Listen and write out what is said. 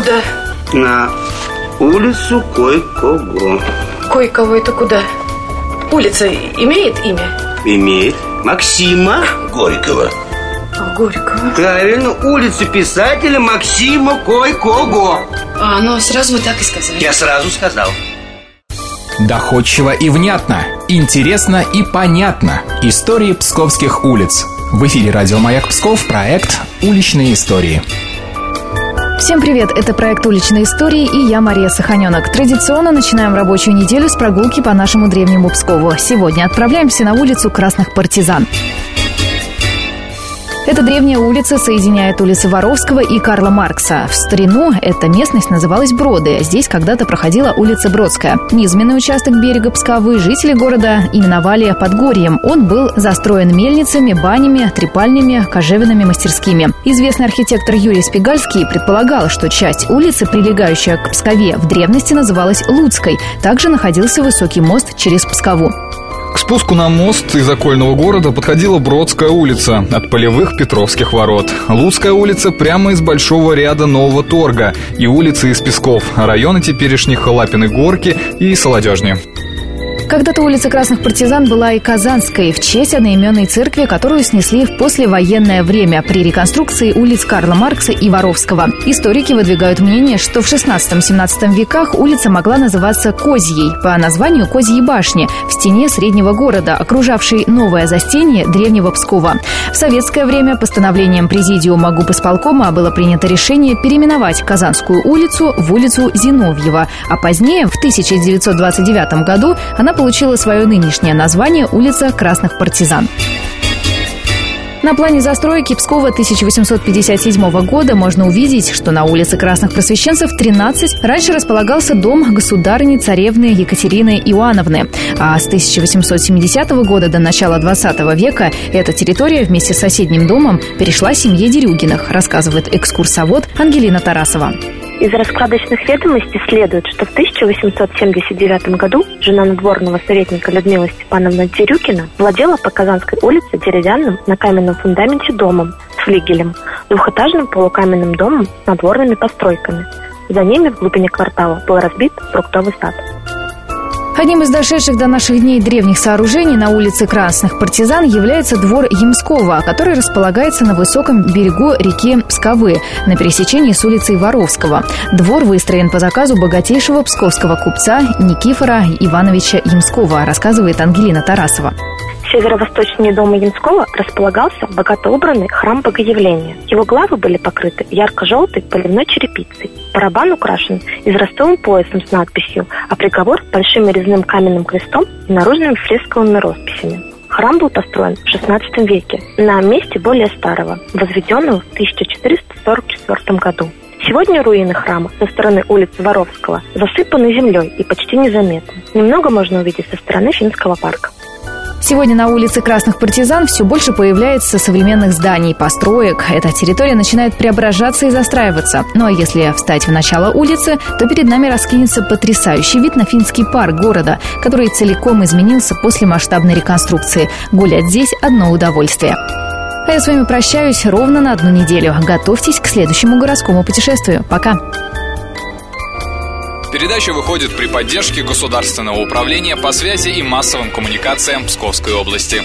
Куда? На улицу кое-кого. Кое-кого это куда? Улица имеет имя? Имеет. Максима Горького. А, Горького. Правильно, улицу писателя Максима Кой-Кого. А, ну сразу вы так и сказали. Я сразу сказал. Доходчиво и внятно, интересно и понятно. Истории псковских улиц. В эфире радио «Маяк Псков» проект «Уличные истории». Всем привет! Это проект «Уличные истории» и я, Мария Саханенок. Традиционно начинаем рабочую неделю с прогулки по нашему древнему Пскову. Сегодня отправляемся на улицу Красных Партизан. Эта древняя улица соединяет улицы Воровского и Карла Маркса. В старину эта местность называлась Броды. Здесь когда-то проходила улица Бродская. Низменный участок берега Псковы жители города именовали Подгорьем. Он был застроен мельницами, банями, трепальнями, кожевенными мастерскими. Известный архитектор Юрий Спигальский предполагал, что часть улицы, прилегающая к Пскове, в древности называлась Луцкой. Также находился высокий мост через Пскову. К спуску на мост из окольного города подходила Бродская улица от полевых Петровских ворот. Луцкая улица прямо из большого ряда нового торга и улицы из Песков, районы теперешних Лапины горки и Солодежни. Когда-то улица Красных Партизан была и Казанской в честь одноименной церкви, которую снесли в послевоенное время при реконструкции улиц Карла Маркса и Воровского. Историки выдвигают мнение, что в 16-17 веках улица могла называться Козьей по названию Козьей башни в стене среднего города, окружавшей новое застенье древнего Пскова. В советское время постановлением Президиума ГУП-исполкома было принято решение переименовать Казанскую улицу в улицу Зиновьева, а позднее, в 1929 году, она получила свое нынешнее название улица Красных Партизан. На плане застройки Пскова 1857 года можно увидеть, что на улице Красных Просвещенцев 13 раньше располагался дом государыни царевны Екатерины Иоанновны, а с 1870 года до начала 20 века эта территория вместе с соседним домом перешла семье Дерюгиных, рассказывает экскурсовод Ангелина Тарасова. Из раскладочных ведомостей следует, что в 1879 году жена надворного советника Людмила Степановна Дерюкина владела по Казанской улице деревянным на каменном фундаменте домом с флигелем, двухэтажным полукаменным домом с надворными постройками. За ними в глубине квартала был разбит фруктовый сад. Одним из дошедших до наших дней древних сооружений на улице Красных Партизан является двор Ямского, который располагается на высоком берегу реки Псковы на пересечении с улицей Воровского. Двор выстроен по заказу богатейшего псковского купца Никифора Ивановича Ямского, рассказывает Ангелина Тарасова северо-восточнее дома Янского располагался богато убранный храм Богоявления. Его главы были покрыты ярко-желтой поливной черепицей. Барабан украшен израстовым поясом с надписью, а приговор – большим резным каменным крестом и наружными фресковыми росписями. Храм был построен в XVI веке на месте более старого, возведенного в 1444 году. Сегодня руины храма со стороны улицы Воровского засыпаны землей и почти незаметны. Немного можно увидеть со стороны Финского парка. Сегодня на улице Красных Партизан все больше появляется современных зданий, построек. Эта территория начинает преображаться и застраиваться. Ну а если встать в начало улицы, то перед нами раскинется потрясающий вид на финский парк города, который целиком изменился после масштабной реконструкции. Гулять здесь – одно удовольствие. А я с вами прощаюсь ровно на одну неделю. Готовьтесь к следующему городскому путешествию. Пока! Передача выходит при поддержке Государственного управления по связи и массовым коммуникациям Псковской области.